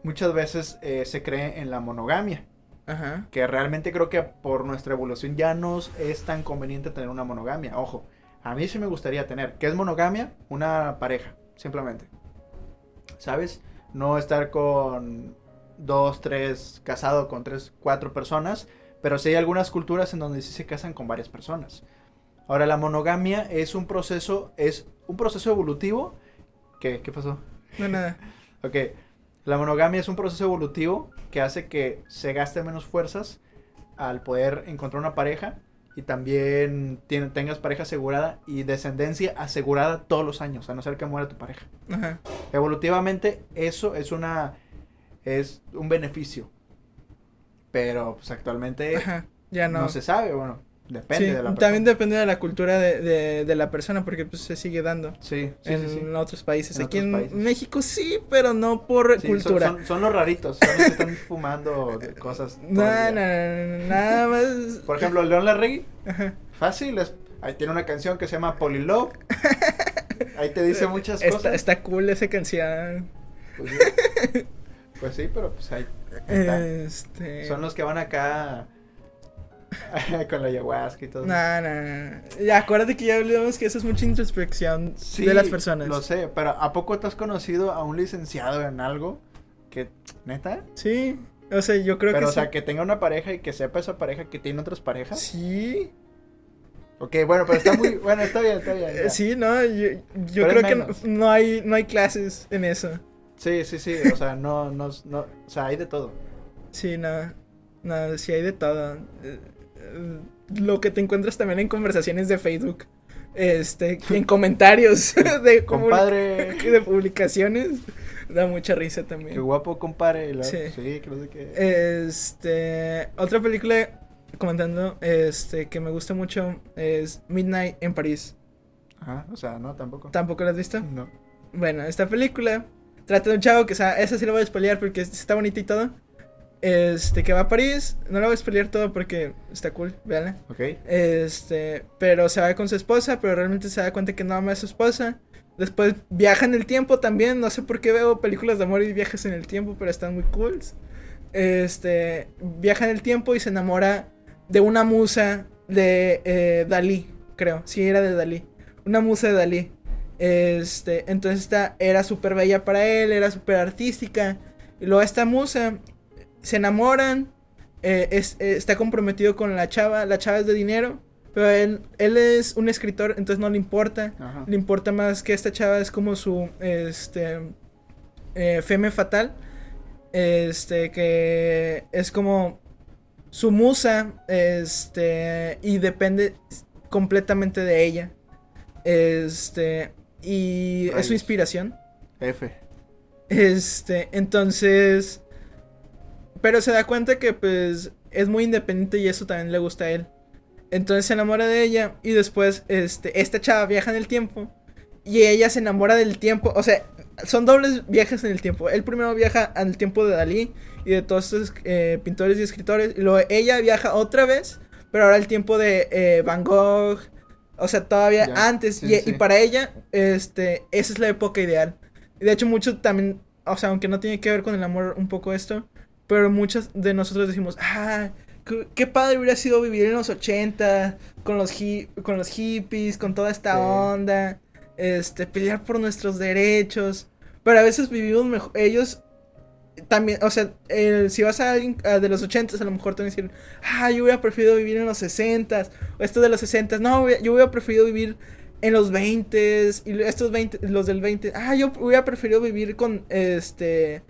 muchas veces eh, se cree en la monogamia, Ajá. que realmente creo que por nuestra evolución ya no es tan conveniente tener una monogamia. Ojo, a mí sí me gustaría tener, ¿qué es monogamia? Una pareja, simplemente. ¿Sabes? No estar con dos, tres, casado con tres, cuatro personas, pero sí hay algunas culturas en donde sí se casan con varias personas. Ahora, la monogamia es un proceso, es un proceso evolutivo. ¿Qué, qué pasó? No, nada. Ok, la monogamia es un proceso evolutivo que hace que se gaste menos fuerzas al poder encontrar una pareja y también tiene- tengas pareja asegurada y descendencia asegurada todos los años, a no ser que muera tu pareja. Ajá. Evolutivamente eso es una es un beneficio. Pero pues actualmente Ajá. Ya no. no. se sabe, bueno, depende Sí, de la persona. también depende de la cultura de, de, de la persona porque pues se sigue dando. Sí, sí, en sí, otros países. En Aquí otros en países. México sí, pero no por son- cultura. Son, son los raritos, son los que están fumando cosas. No, no, no, nada más. Por ejemplo, León Larregui, Ajá. fácil, es- ahí tiene una canción que se llama Polylove. Ahí te dice muchas Está, cosas. está cool esa canción. Pues, sí. Pues sí, pero pues ahí está. Este. Son los que van acá con la ayahuasca y todo. No, no, no. Acuérdate que ya hablamos que eso es mucha introspección Sí, de las personas. Lo sé, pero ¿a poco te has conocido a un licenciado en algo? Que, neta? Sí. O sea, yo creo pero, que o sea, sí. que tenga una pareja y que sepa esa pareja que tiene otras parejas. Sí. Ok, bueno, pero está muy. Bueno, está bien, está bien. Ya. Sí, no, yo, yo Pero creo que no hay no hay clases en eso. Sí, sí, sí. O sea, no, no, no. O sea, hay de todo. Sí, no. No, sí hay de todo. Eh, Lo que te encuentras también en conversaciones de Facebook. Este, en comentarios de, Compadre. de publicaciones. Da mucha risa también. Qué guapo, compadre. la- Sí. Sí, que no sé qué. Este, otra película comentando este que me gusta mucho es Midnight en París. Ajá, o sea, no, tampoco. ¿Tampoco la has visto? No. Bueno, esta película trata de un chavo que, o sea, esa sí lo voy a spoilear porque está bonita y todo. Este, que va a París, no lo voy a spoilear todo porque está cool, véanla. Ok. Este, pero se va con su esposa, pero realmente se da cuenta que no ama a su esposa. Después viaja en el tiempo también, no sé por qué veo películas de amor y viajes en el tiempo, pero están muy cool. Este, viaja en el tiempo y se enamora de una musa de eh, Dalí, creo, sí era de Dalí. Una musa de Dalí. Este, entonces esta era súper bella para él, era súper artística. Y luego esta musa se enamoran, eh, es- eh, está comprometido con la chava, la chava es de dinero, pero él, él es un escritor, entonces no le importa. Ajá. Le importa más que esta chava es como su, este, eh, feme fatal, este, que es como su musa, este, y depende completamente de ella, este, y es su inspiración. F. Este, entonces. Pero se da cuenta que, pues, es muy independiente y eso también le gusta a él. Entonces se enamora de ella y después, este, esta chava viaja en el tiempo y ella se enamora del tiempo. O sea, son dobles viajes en el tiempo. Él primero viaja al tiempo de Dalí y de todos estos eh, pintores y escritores. Y luego ella viaja otra vez, pero ahora al tiempo de eh, Van Gogh. O sea, todavía Ya, antes. sí, y, sí. y para ella, este, esa es la época ideal. Y de hecho, mucho también, o sea, aunque no tiene que ver con el amor un poco esto, pero muchos de nosotros decimos, ah, qué, padre hubiera sido vivir en los 80, con los, hi- con los hippies, con toda esta Sí. onda, este, pelear por nuestros derechos. Pero a veces vivimos mejor, ellos también, o sea, si vas a alguien de los 80 a lo mejor te van a decir, ah, yo hubiera preferido vivir en los 60 o esto de los 60 no, yo hubiera preferido vivir en los 20 y estos 20, los del 20, ah, yo hubiera preferido vivir con, este,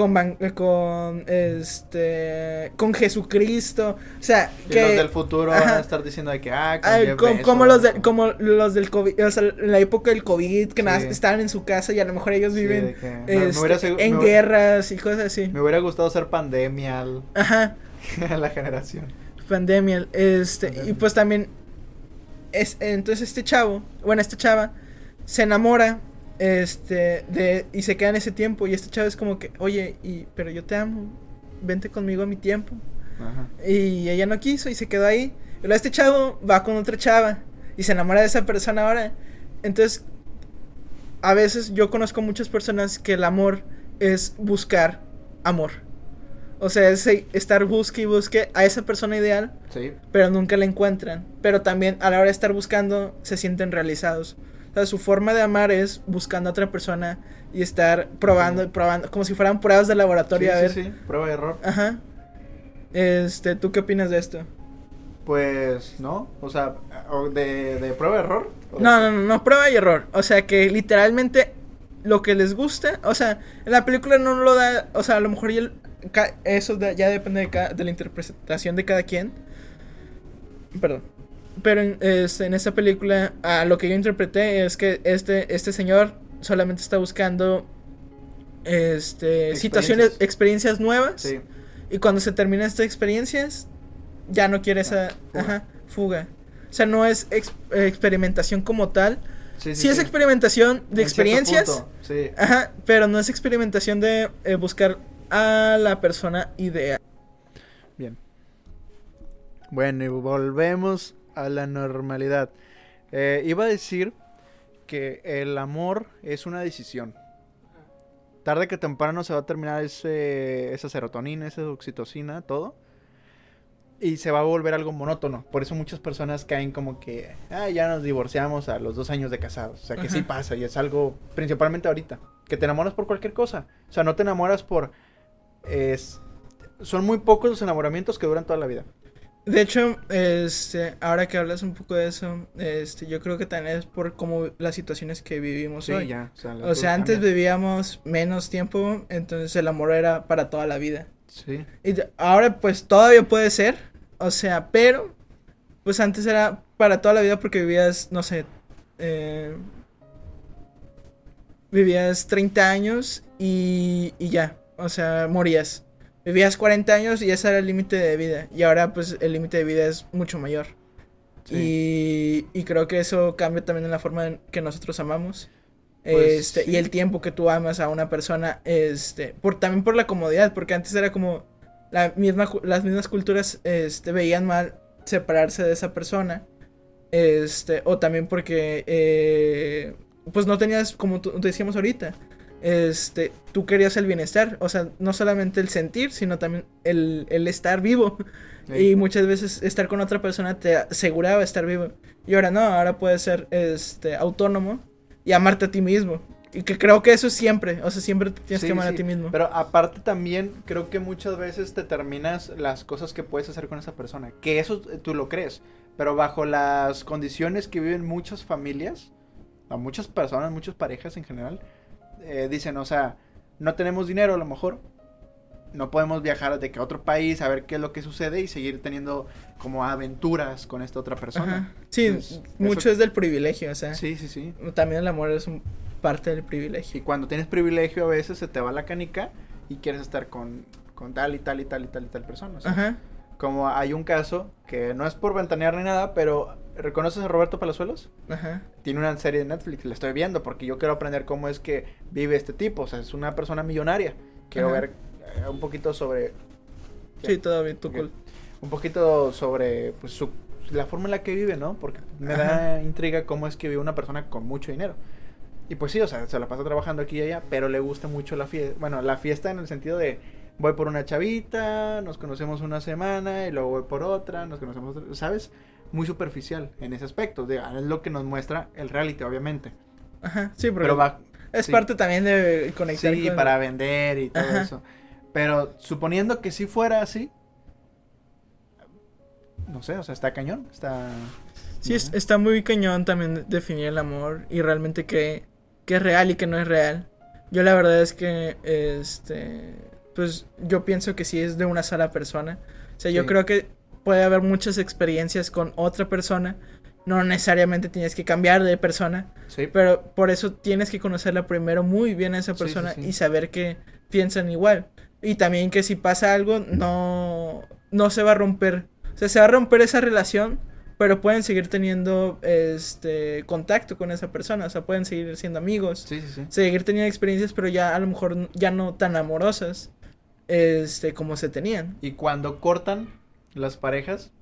con, Van- eh, con, este, con Jesucristo, o sea, Y que... los del futuro van Ajá. a estar diciendo de que, ah, Ay, com- como, los de- como los del COVID, o sea, en la época del COVID, que nada, Sí. estaban en su casa y a lo mejor ellos viven que este, hubiera en hubiera- guerras y cosas así. Me hubiera gustado ser pandemia al- Ajá, la generación. pandemia, este, y Pandemia. pues también, es, entonces este chavo, bueno, esta chava, se enamora, este, de, y se queda en ese tiempo, y este chavo es como que, oye, y, pero yo te amo, vente conmigo a mi tiempo. Ajá. Y ella no quiso y se quedó ahí. Y luego este chavo va con otra chava y se enamora de esa persona ahora. Entonces, a veces yo conozco muchas personas que el amor es buscar amor. O sea, es estar busque y busque a esa persona ideal, Sí. pero nunca la encuentran. Pero también a la hora de estar buscando, se sienten realizados. O sea, su forma de amar es buscando a otra persona y estar probando y probando, como si fueran pruebas de laboratorio. Sí, a sí, ver. sí, Prueba y error. Ajá. Este, ¿tú qué opinas de esto? Pues, ¿no? O sea, de, de prueba y error. ¿O de No, no, no, no, prueba y error. O sea, que literalmente lo que les gusta, o sea, en la película no lo da, o sea, a lo mejor ya el- eso de- ya depende de, ca- de la interpretación de cada quien. Perdón. Pero en, este, en esta película, a lo que yo interpreté es que este, este señor solamente está buscando este, situaciones, Experiencias. experiencias nuevas. Sí. Y cuando se terminan estas experiencias, ya no quiere esa fuga. ajá, fuga. O sea, no es ex- experimentación como tal. Sí, Sí, es experimentación de En experiencias. Sí. Ajá, pero no es experimentación de eh, buscar a la persona ideal. Bien. Bueno, y volvemos a la normalidad. Eh, iba a decir que el amor es una decisión. Tarde que temprano se va a terminar ese, esa serotonina, esa oxitocina, todo. Y se va a volver algo monótono. Por eso muchas personas caen como que, ah, ya nos divorciamos a los dos años de casados. O sea, que sí pasa y es algo, principalmente ahorita, que te enamoras por cualquier cosa. O sea, no te enamoras por... Es, son muy pocos los enamoramientos que duran toda la vida. De hecho, este, ahora que hablas un poco de eso, este, yo creo que también es por como las situaciones que vivimos hoy. ya. O sea, O antes cambian. vivíamos menos tiempo, entonces el amor era para toda la vida. Sí. Y ahora pues todavía puede ser, o sea, pero pues antes era para toda la vida porque vivías, no sé, eh, vivías 30 años y, y ya, o sea, morías. Vivías 40 años y ese era el límite de vida. Y ahora pues el límite de vida es mucho mayor. Sí. Y, y creo que eso cambia también en la forma en que nosotros amamos. Pues, este, sí. Y el tiempo que tú amas a una persona, este, por, también por la comodidad, porque antes era como la misma, las mismas culturas este, veían mal separarse de esa persona. Este, o también porque, eh, pues no tenías, como tú- decíamos ahorita, este, tú querías el bienestar, o sea, no solamente el sentir, sino también el, el estar vivo. Sí. Y muchas veces estar con otra persona te aseguraba estar vivo. Y ahora no, ahora puedes ser este, autónomo y amarte a ti mismo. Y que creo que eso es siempre, o sea, siempre te tienes Sí, que amar sí, a ti mismo. Pero aparte también creo que muchas veces te terminas las cosas que puedes hacer con esa persona. Que eso tú lo crees. Pero bajo las condiciones que viven muchas familias, o muchas personas, muchas parejas en general, eh, dicen, o sea, no tenemos dinero a lo mejor. No podemos viajar de que a otro país a ver qué es lo que sucede y seguir teniendo como aventuras con esta otra persona. Ajá. Sí, Entonces, mucho eso- es del privilegio, o sea, Sí, sí, sí. también el amor es un parte del Y privilegio. cuando tienes privilegio a veces se te va la canica y quieres estar con, con tal y tal y tal y tal y tal persona. o sea, Ajá. Como hay un caso que no es por ventanear ni nada, pero ¿reconoces a Roberto Palazuelos? Ajá. Tiene una serie de Netflix, la estoy viendo porque yo quiero aprender cómo es que vive este tipo. O sea, es una persona millonaria. Quiero Ajá. ver eh, un poquito sobre. Sí, bien, tú cool. Un poquito sobre pues, su, la forma en la que vive, ¿no? Porque me da intriga cómo es que vive una persona con mucho dinero. Y pues sí, o sea, se la pasa trabajando aquí y allá, pero le gusta mucho la fiesta. Bueno, la fiesta en el sentido de voy por una chavita, nos conocemos una semana y luego voy por otra, nos conocemos, otra- ¿sabes? Muy superficial en ese aspecto. De, es lo que nos muestra el reality, obviamente. Ajá. Sí, pero, va, es sí. parte también de conectar sí, con- para vender y todo Ajá. eso. Pero suponiendo que sí fuera así, no sé, o sea, está cañón, está... Sí, es- está muy cañón también definir el amor y realmente qué, qué es real y qué no es real. Yo la verdad es que, este, pues yo pienso que sí es de una sola persona. O sea, yo creo que puede haber muchas experiencias con otra persona. No necesariamente tienes que cambiar de persona, Sí, pero por eso tienes que conocerla primero muy bien a esa sí, persona sí. y saber que piensan igual. Y también que si pasa algo, no, no se va a romper. O sea, se va a romper esa relación, pero pueden seguir teniendo este contacto con esa persona. O sea, pueden seguir siendo amigos. sí, sí, sí. Seguir teniendo experiencias, pero ya a lo mejor ya no tan amorosas. Este, como se tenían. Y cuando cortan las parejas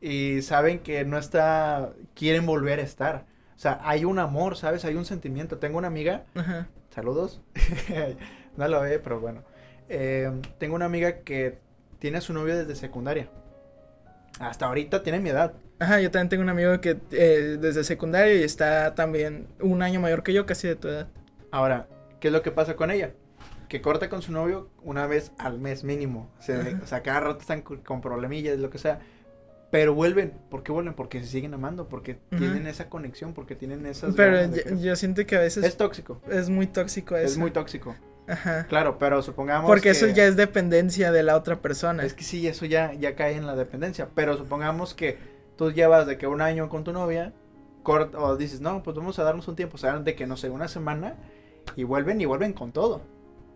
y saben que no está, quieren volver a estar. O sea, hay un amor, ¿sabes? Hay un sentimiento. Tengo una amiga, Ajá. saludos, no lo ve, pero bueno. Eh, tengo una amiga que tiene a su novio desde secundaria. Hasta ahorita tiene mi edad. Ajá, yo también tengo un amigo que eh, desde secundaria y está también un año mayor que yo, casi de tu edad. Ahora, ¿qué es lo que pasa con ella? Que corta con su novio una vez al mes mínimo. O sea, o sea, cada rato están con, problemillas, lo que sea. Pero vuelven. ¿Por qué vuelven? Porque se siguen amando, porque tienen esa conexión, porque tienen esas... Pero yo, que- yo siento que a veces Es tóxico. es muy tóxico eso. Es muy tóxico. Ajá. Claro, pero supongamos Porque que- eso ya es dependencia de la otra persona. Es que sí, eso ya, ya cae en la dependencia. Pero supongamos que tú llevas de que un año con tu novia, cort- o dices, no, pues vamos a darnos un tiempo, o sea, de que no sé, una semana, y vuelven y vuelven con todo.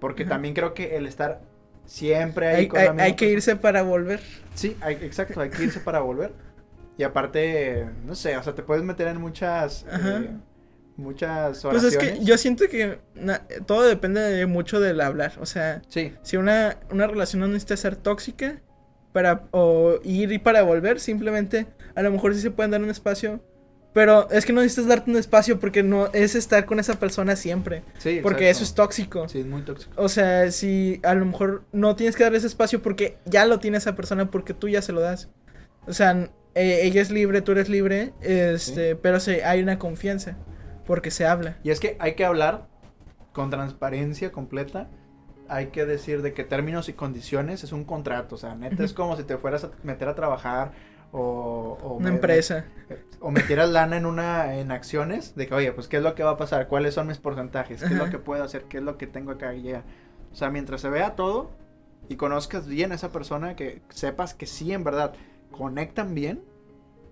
Porque también creo que el estar siempre ahí hay, con hay- la misma hay que persona- irse para volver. Sí, hay- exacto, hay que irse para volver. Y aparte, no sé, o sea, te puedes meter en muchas, eh, muchas Pues oraciones. es que yo siento que na- todo depende de mucho del hablar. O sea, Sí, si una, una relación no necesita ser tóxica para o ir y para volver, simplemente a lo mejor sí se pueden dar un espacio. Pero es que no necesitas darte un espacio porque no es estar con esa persona siempre. sí. Porque eso es tóxico. Sí, es muy tóxico. O sea, si a lo mejor no tienes que darle ese espacio porque ya lo tiene esa persona, porque tú ya se lo das. O sea, eh, ella es libre, tú eres libre, este, pero se, hay una confianza, porque se habla. Y es que hay que hablar con transparencia completa. Hay que decir de qué términos y condiciones es un contrato. O sea, neta, es como si te fueras a meter a trabajar o... o Una me- empresa. o metieras lana en una en acciones de que, oye, pues qué es lo que va a pasar, cuáles son mis porcentajes, qué es lo Ajá. que puedo hacer, qué es lo que tengo acá y ya. O sea, mientras se vea todo y conozcas bien a esa persona, que sepas que sí en verdad conectan bien,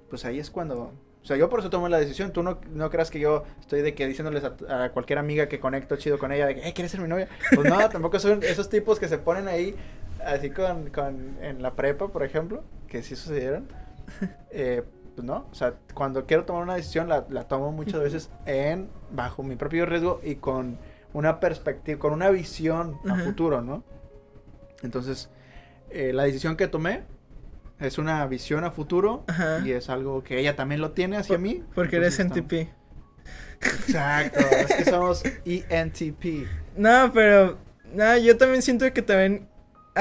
pues ahí es cuando... O sea, yo por eso tomo la decisión. Tú no, no creas que yo estoy de que diciéndoles a, a cualquier amiga que conecto chido con ella de que, hey, ¿quieres ser mi novia? Pues no, tampoco son esos tipos que se ponen ahí así con, con en la prepa, por ejemplo, que sí sucedieron. Eh, pues no, o sea, cuando quiero tomar una decisión la, la tomo muchas veces en bajo mi propio riesgo y con una perspectiva, con una visión a Ajá. futuro, ¿no? Entonces, eh, la decisión que tomé es una visión a futuro Ajá. y es algo que ella también lo tiene hacia Por- mí. Porque eres NTP. Exacto, es que somos ENTP. No, pero, no, yo también siento que también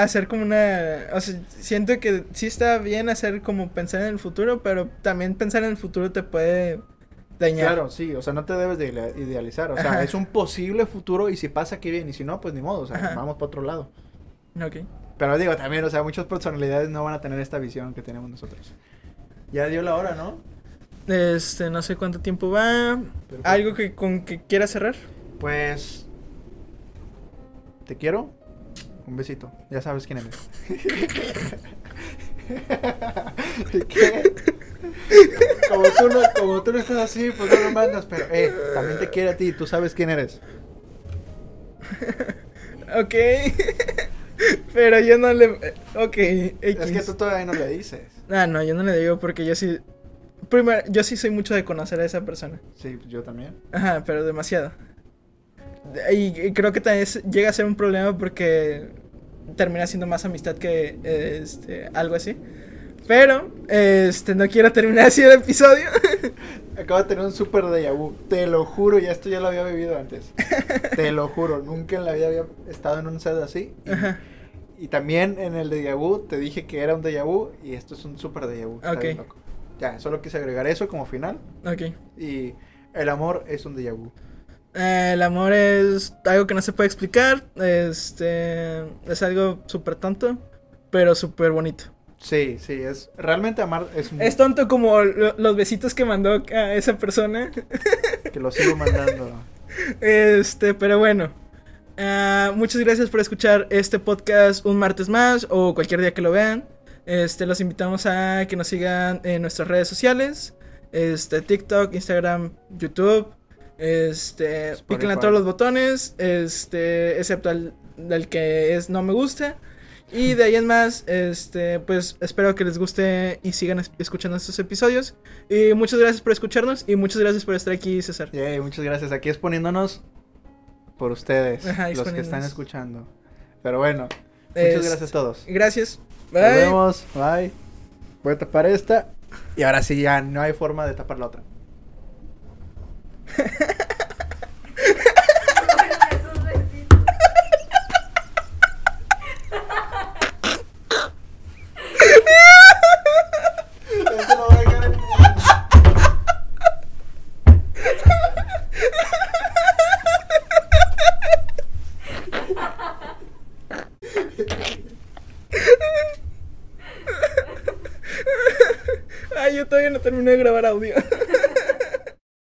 hacer como una, o sea, siento que sí está bien hacer como pensar en el futuro, pero también pensar en el futuro te puede dañar. Claro, sí, o sea, no te debes de idea- idealizar. O sea, Ajá. es un posible futuro y si pasa, qué bien. Y si no, pues ni modo, o sea, Ajá. vamos para otro lado. Ok. Pero digo, también, o sea, muchas personalidades no van a tener esta visión que tenemos nosotros. Ya dio la hora, ¿no? Este, no sé cuánto tiempo va. Perfecto. ¿Algo que con que quieras cerrar? Pues. Te quiero. Un besito. Ya sabes quién eres. ¿Qué? Como tú, no, como tú no estás así, pues no lo mandas. Pero, eh, también te quiere a ti. Tú sabes quién eres. Ok. Pero yo no le. Ok. Es que tú todavía no le dices. Ah, no, yo no le digo porque yo sí. Primero, yo sí soy mucho de conocer a esa persona. Sí, yo también. Ajá, pero demasiado. Y, y creo que también es- llega a ser un problema porque termina siendo más amistad que este, algo así. Pero, este, no quiero terminar así el episodio. Acabo de tener un super déjà vu. Te lo juro, ya esto ya lo había vivido antes. Te lo juro, nunca en la vida había estado en un set así. Y, Ajá. y también en el déjà vu te dije que era un déjà vu y esto es un super déjà vu. Está Ok. bien loco. Ya, solo quise agregar eso como final. Ok. Y el amor es un déjà vu. Eh, el amor es algo que no se puede explicar. Este, es algo súper tonto, pero súper bonito. Sí, sí, es realmente amar es muy, Es tonto como lo- los besitos que mandó a esa persona. que lo sigo mandando. Este, pero bueno. Ah, muchas gracias por escuchar este podcast un martes más o cualquier día que lo vean. Este, los invitamos a que nos sigan en nuestras redes sociales. Este, TikTok, Instagram, YouTube. Este, Spotify. píquenle a todos los botones. Este, excepto el, el que es no me gusta. Y de ahí en más, este, pues espero que les guste y sigan es- escuchando estos episodios. Y muchas gracias por escucharnos y muchas gracias por estar aquí, César. Yay, muchas gracias. Aquí exponiéndonos por ustedes, Ajá, los que están escuchando. Pero bueno, Es- muchas gracias a todos. Gracias. Nos vemos. Bye. Voy a tapar esta. Y ahora sí, ya no hay forma de tapar la otra. Esos besitos. Esto lo voy a dejar en- Ay, yo todavía no terminé de grabar audio.